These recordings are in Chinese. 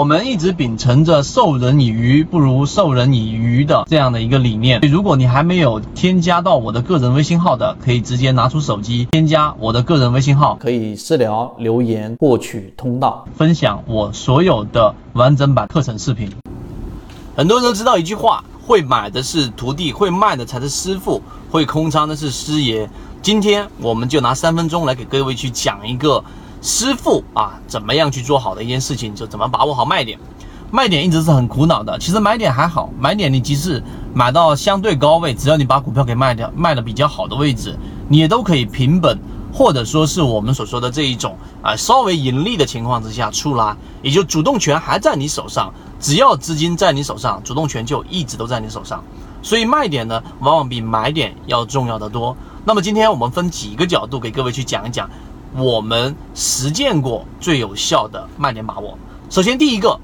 我们一直秉承着授人以鱼不如授人以渔的这样的一个理念。如果你还没有添加到我的个人微信号的，可以直接拿出手机添加我的个人微信号，可以私聊留言获取通道，分享我所有的完整版课程视频。很多人都知道一句话：会买的是徒弟，会卖的才是师傅，会空仓的是师爷。今天我们就拿三分钟来给各位去讲一个师傅啊，怎么样去做好的一件事情，就怎么把握好卖点。卖点一直是很苦恼的，其实买点还好，买点你即使买到相对高位，只要你把股票给卖掉，卖的比较好的位置，你也都可以平本，或者说是我们所说的这一种啊稍微盈利的情况之下出来，也就主动权还在你手上。只要资金在你手上，主动权就一直都在你手上。所以卖点呢，往往比买点要重要的多。那么今天我们分几个角度给各位去讲一讲，我们实践过最有效的卖点把握。首先第一个，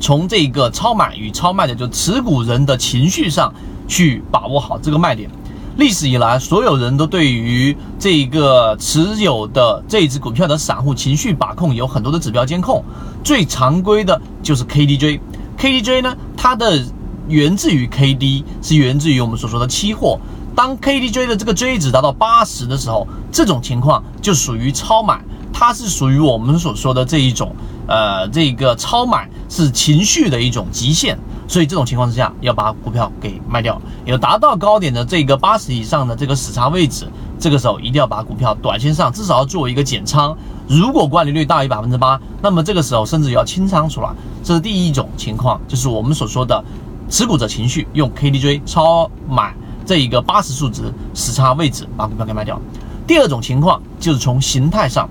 从这个超买与超卖的就持股人的情绪上去把握好这个卖点。历史以来，所有人都对于这个持有的这一只股票的散户情绪把控有很多的指标监控。最常规的就是 KDJ，KDJ 呢，它的源自于 KD，是源自于我们所说的期货。当 KDJ 的这个 J 值达到八十的时候，这种情况就属于超买，它是属于我们所说的这一种，呃，这个超买是情绪的一种极限。所以这种情况之下，要把股票给卖掉。有达到高点的这个八十以上的这个死叉位置，这个时候一定要把股票短线上至少要做一个减仓。如果管理率大于百分之八，那么这个时候甚至要清仓出来。这是第一种情况，就是我们所说的持股者情绪用 KDJ 超买这一个八十数值死叉位置把股票给卖掉。第二种情况就是从形态上，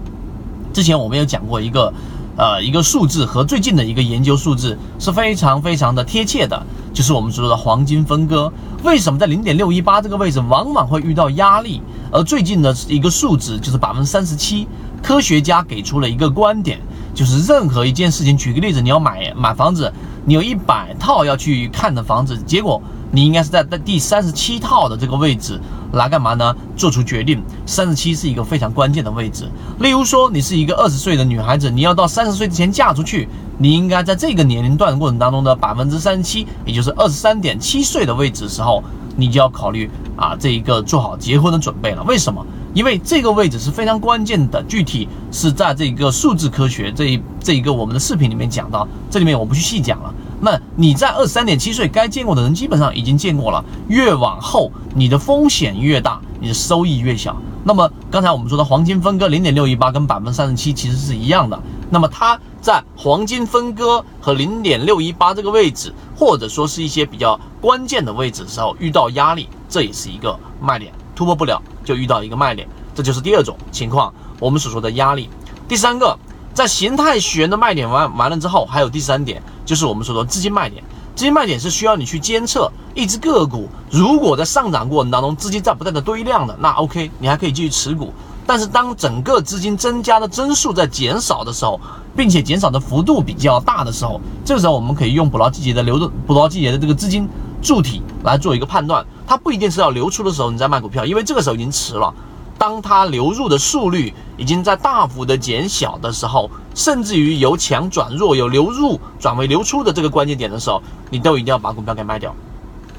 之前我们有讲过一个。呃，一个数字和最近的一个研究数字是非常非常的贴切的，就是我们所说的黄金分割。为什么在零点六一八这个位置往往会遇到压力？而最近的一个数值就是百分之三十七。科学家给出了一个观点，就是任何一件事情，举个例子，你要买买房子，你有一百套要去看的房子，结果你应该是在在第三十七套的这个位置。来干嘛呢？做出决定，三十七是一个非常关键的位置。例如说，你是一个二十岁的女孩子，你要到三十岁之前嫁出去，你应该在这个年龄段过程当中的百分之三十七，也就是二十三点七岁的位置时候，你就要考虑啊，这一个做好结婚的准备了。为什么？因为这个位置是非常关键的，具体是在这个数字科学这一这一个我们的视频里面讲到，这里面我不去细讲了。那你在二十三点七岁该见过的人基本上已经见过了，越往后你的风险越大，你的收益越小。那么刚才我们说的黄金分割零点六一八跟百分之三十七其实是一样的。那么它在黄金分割和零点六一八这个位置，或者说是一些比较关键的位置的时候遇到压力，这也是一个卖点，突破不了就遇到一个卖点，这就是第二种情况，我们所说的压力。第三个，在形态学的卖点完完了之后，还有第三点。就是我们所说资金卖点，资金卖点是需要你去监测一只个股，如果在上涨过程当中资金在不断的堆量的，那 OK，你还可以继续持股。但是当整个资金增加的增速在减少的时候，并且减少的幅度比较大的时候，这个时候我们可以用捕捞季节的流动捕捞季节的这个资金柱体来做一个判断，它不一定是要流出的时候你再卖股票，因为这个时候已经迟了。当它流入的速率已经在大幅的减小的时候，甚至于由强转弱、由流入转为流出的这个关键点的时候，你都一定要把股票给卖掉。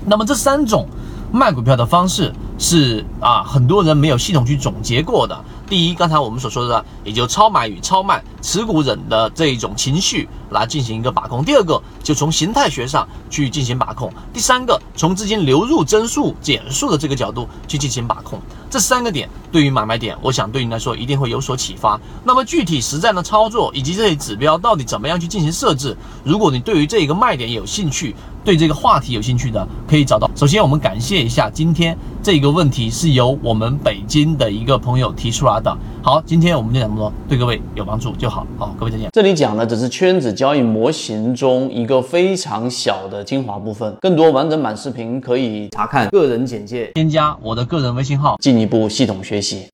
那么这三种卖股票的方式是啊，很多人没有系统去总结过的。第一，刚才我们所说的，也就超买与超卖持股人的这一种情绪来进行一个把控。第二个，就从形态学上去进行把控。第三个，从资金流入增速减速的这个角度去进行把控。这三个点对于买卖点，我想对你来说一定会有所启发。那么具体实战的操作以及这些指标到底怎么样去进行设置？如果你对于这一个卖点有兴趣，对这个话题有兴趣的，可以找到。首先，我们感谢一下今天这个问题是由我们北京的一个朋友提出来的。好，今天我们就讲这么多，对各位有帮助就好。好，各位再见。这里讲的只是圈子交易模型中一个非常小的精华部分，更多完整版视频可以查看个人简介，添加我的个人微信号，进一步系统学习。